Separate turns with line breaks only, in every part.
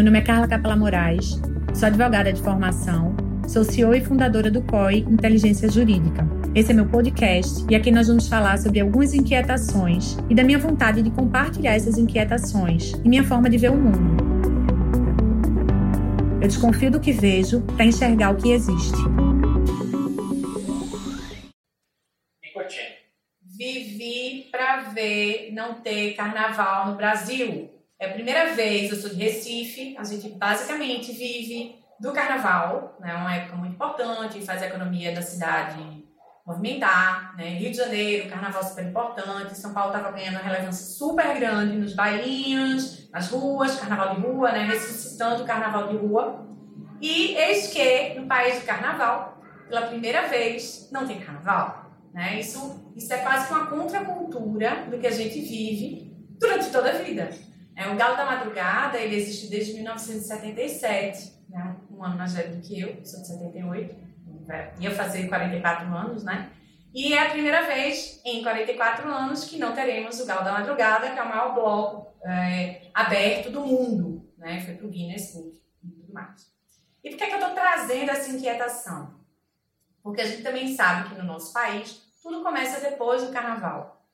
Meu nome é Carla Capela Moraes, sou advogada de formação, sou CEO e fundadora do COI Inteligência Jurídica. Esse é meu podcast e aqui nós vamos falar sobre algumas inquietações e da minha vontade de compartilhar essas inquietações e minha forma de ver o mundo. Eu desconfio do que vejo para enxergar o que existe.
Vivi para ver não ter carnaval no Brasil. É a primeira vez, eu sou de Recife, a gente basicamente vive do carnaval, né? Uma época muito importante, faz a economia da cidade movimentar, né? Rio de Janeiro, carnaval super importante, São Paulo estava ganhando uma relevância super grande nos bailinhos, nas ruas, carnaval de rua, né? Ressuscitando o carnaval de rua. E eis que, no país de carnaval, pela primeira vez, não tem carnaval, né? Isso, isso é quase que uma contracultura do que a gente vive durante toda a vida. É, o Galo da Madrugada, ele existe desde 1977, né? um ano mais velho do que eu, sou de 78, ia fazer 44 anos, né? E é a primeira vez em 44 anos que não teremos o Galo da Madrugada, que é o maior bloco é, aberto do mundo, né? Foi para o Guinness Book e tudo mais. E por que, é que eu estou trazendo essa inquietação? Porque a gente também sabe que no nosso país tudo começa depois do carnaval.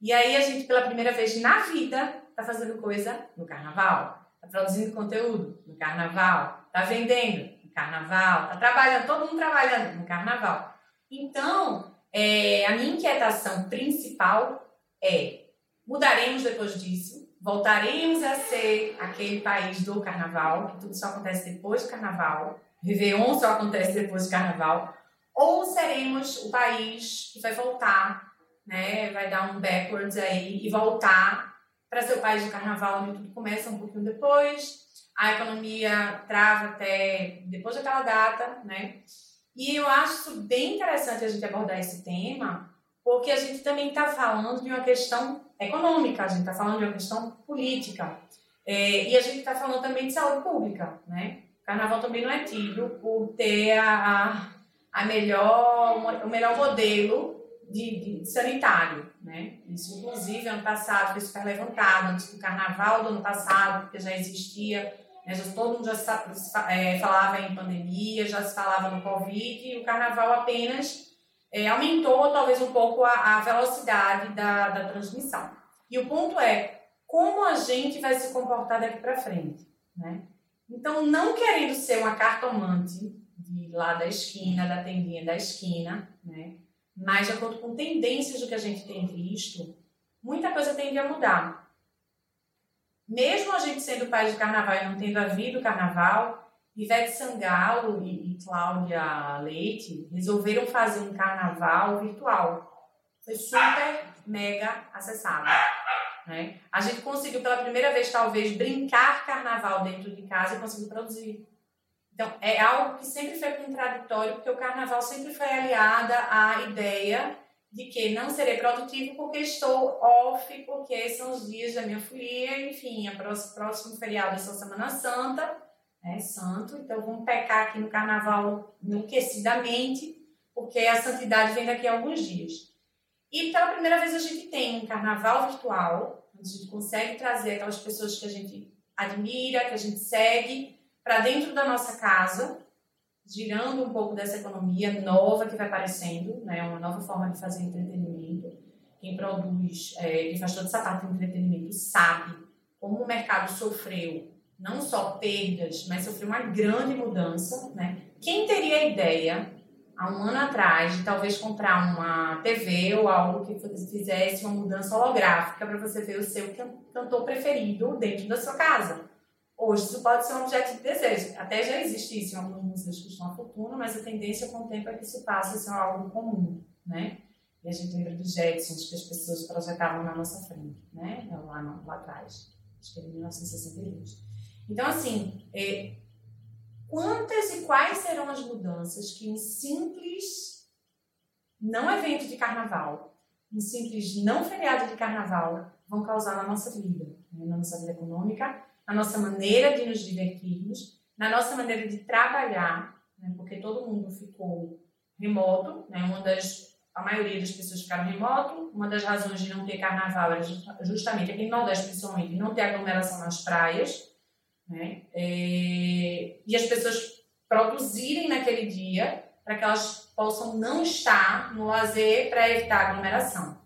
E aí a gente, pela primeira vez na vida, está fazendo coisa no carnaval, está produzindo conteúdo no carnaval, está vendendo no carnaval, está trabalhando, todo mundo trabalhando no carnaval. Então, é, a minha inquietação principal é: mudaremos depois disso? Voltaremos a ser aquele país do carnaval, que tudo só acontece depois do carnaval, Réveillon só acontece depois do carnaval, ou seremos o país que vai voltar, né, vai dar um backwards aí e voltar para ser o país do carnaval, onde tudo começa um pouquinho depois, a economia trava até depois daquela data, né? E eu acho bem interessante a gente abordar esse tema, porque a gente também está falando de uma questão econômica, a gente está falando de uma questão política. É, e a gente está falando também de saúde pública, né? Carnaval também não é tido por ter a, a melhor, o melhor modelo de, de sanitário, né? Isso, inclusive, ano passado foi super levantado, antes do carnaval do ano passado, porque já existia, né? já, todo mundo já é, falava em pandemia, já se falava no Covid, e o carnaval apenas é, aumentou talvez um pouco a, a velocidade da, da transmissão. E o ponto é como a gente vai se comportar daqui para frente, né? Então, não querendo ser uma cartomante de lá da esquina, da tendinha da esquina, né? Mas, de acordo com tendências do que a gente tem visto, muita coisa tende a mudar. Mesmo a gente sendo país de carnaval e não tendo havido carnaval, Ivete Sangalo e, e Cláudia Leite resolveram fazer um carnaval virtual. Foi super, mega acessado. Né? A gente conseguiu pela primeira vez, talvez, brincar carnaval dentro de casa e conseguiu produzir. Então, é algo que sempre foi contraditório, porque o carnaval sempre foi aliada à ideia de que não serei produtivo porque estou off, porque são os dias da minha folia, enfim, o próximo feriado é só Semana Santa, é santo, então vamos pecar aqui no carnaval enlouquecidamente, porque a santidade vem daqui a alguns dias. E pela primeira vez a gente tem um carnaval virtual, onde a gente consegue trazer aquelas pessoas que a gente admira, que a gente segue, para dentro da nossa casa, girando um pouco dessa economia nova que vai aparecendo, né? uma nova forma de fazer entretenimento. Quem produz, é, quem faz toda essa parte de entretenimento sabe como o mercado sofreu não só perdas, mas sofreu uma grande mudança. Né? Quem teria ideia, há um ano atrás, de talvez comprar uma TV ou algo que fizesse uma mudança holográfica para você ver o seu cantor preferido dentro da sua casa? Hoje isso pode ser um objeto de desejo. Até já existe isso em algumas músicas que estão a fortuna, mas a tendência com o tempo é que isso passe a ser algo comum, né? E a gente lembra dos Jetsons que as pessoas projetavam na nossa frente, né? Lá, lá atrás. Acho que era em 1962. Então, assim, é, quantas e quais serão as mudanças que um simples não evento de carnaval, um simples não feriado de carnaval vão causar na nossa vida, né? na nossa vida econômica na nossa maneira de nos divertirmos, na nossa maneira de trabalhar, né, porque todo mundo ficou remoto, né, uma das, a maioria das pessoas ficaram remoto, uma das razões de não ter carnaval era justamente aqui no Nordeste, principalmente, não ter aglomeração nas praias, né? É, e as pessoas produzirem naquele dia para que elas possam não estar no lazer para evitar aglomeração.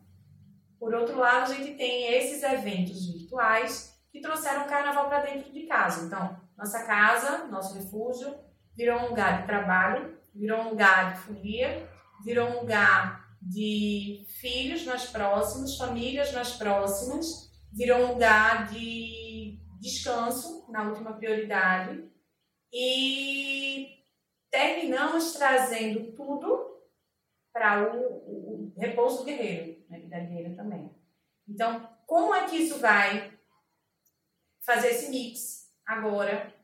Por outro lado, a gente tem esses eventos virtuais que trouxeram o carnaval para dentro de casa. Então, nossa casa, nosso refúgio, virou um lugar de trabalho, virou um lugar de folia, virou um lugar de filhos mais próximos, famílias mais próximas, virou um lugar de descanso na última prioridade e terminamos trazendo tudo para o, o, o, repouso do guerreiro, né, da guerreira também. Então, como é que isso vai fazer esse mix agora,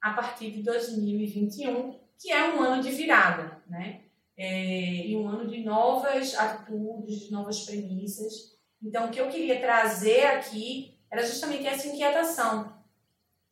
a partir de 2021, que é um ano de virada, né? É, e um ano de novas atitudes, de novas premissas. Então, o que eu queria trazer aqui era justamente essa inquietação,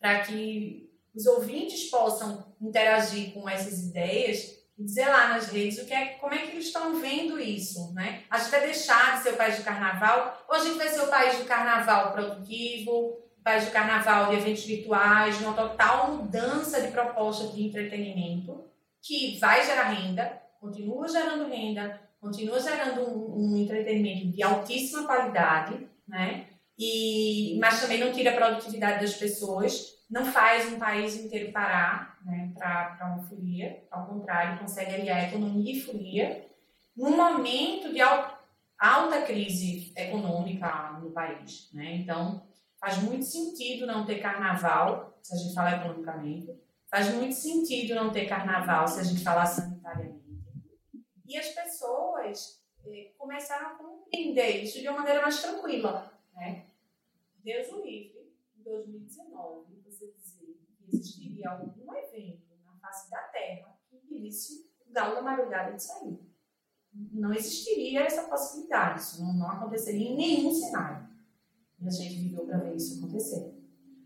para que os ouvintes possam interagir com essas ideias e dizer lá nas redes o que é, como é que eles estão vendo isso, né? A gente vai deixar de ser o país do carnaval ou a gente vai ser o país do carnaval produtivo, país do carnaval de eventos virtuais, uma total mudança de proposta de entretenimento que vai gerar renda, continua gerando renda, continua gerando um, um entretenimento de altíssima qualidade, né? E, mas também não tira a produtividade das pessoas, não faz um país inteiro parar né, para uma folia, ao contrário, consegue aliar economia e folia num momento de alta crise econômica no país. Né? Então, faz muito sentido não ter carnaval, se a gente falar economicamente, faz muito sentido não ter carnaval se a gente falar sanitariamente. E as pessoas eh, começaram a compreender isso de uma maneira mais tranquila. Né? Deus o livre, em 2019, você dizer que existiria algum evento na face da Terra que impedisse o galo da madrugada de sair. Não existiria essa possibilidade, isso não, não aconteceria em nenhum cenário. E a gente viveu para ver isso acontecer.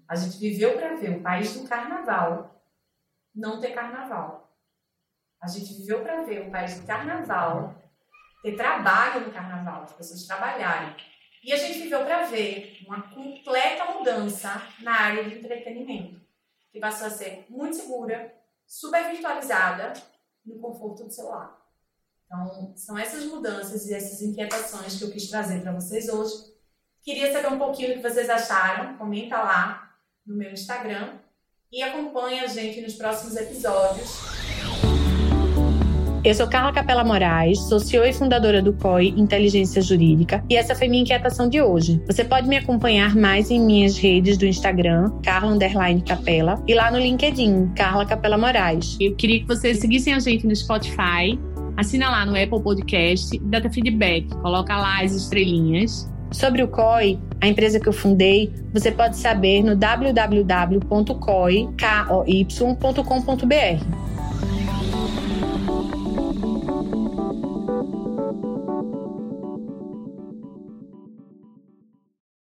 A gente viveu para ver o país do carnaval não ter carnaval. A gente viveu para ver o país do carnaval ter trabalho no carnaval, as pessoas trabalharem. E a gente viveu para ver uma completa mudança na área de entretenimento, que passou a ser muito segura, super virtualizada no conforto do celular. Então, são essas mudanças e essas inquietações que eu quis trazer para vocês hoje. Queria saber um pouquinho do que vocês acharam. Comenta lá no meu Instagram e acompanhe a gente nos próximos episódios
eu sou Carla Capela Moraes, sou CEO e fundadora do COI Inteligência Jurídica, e essa foi minha inquietação de hoje. Você pode me acompanhar mais em minhas redes do Instagram, Carla Capela, e lá no LinkedIn, Carla Capela Moraes. Eu queria que vocês seguissem a gente no Spotify, assina lá no Apple Podcast, dá feedback, coloca lá as estrelinhas. Sobre o COI, a empresa que eu fundei, você pode saber no www.coi.com.br.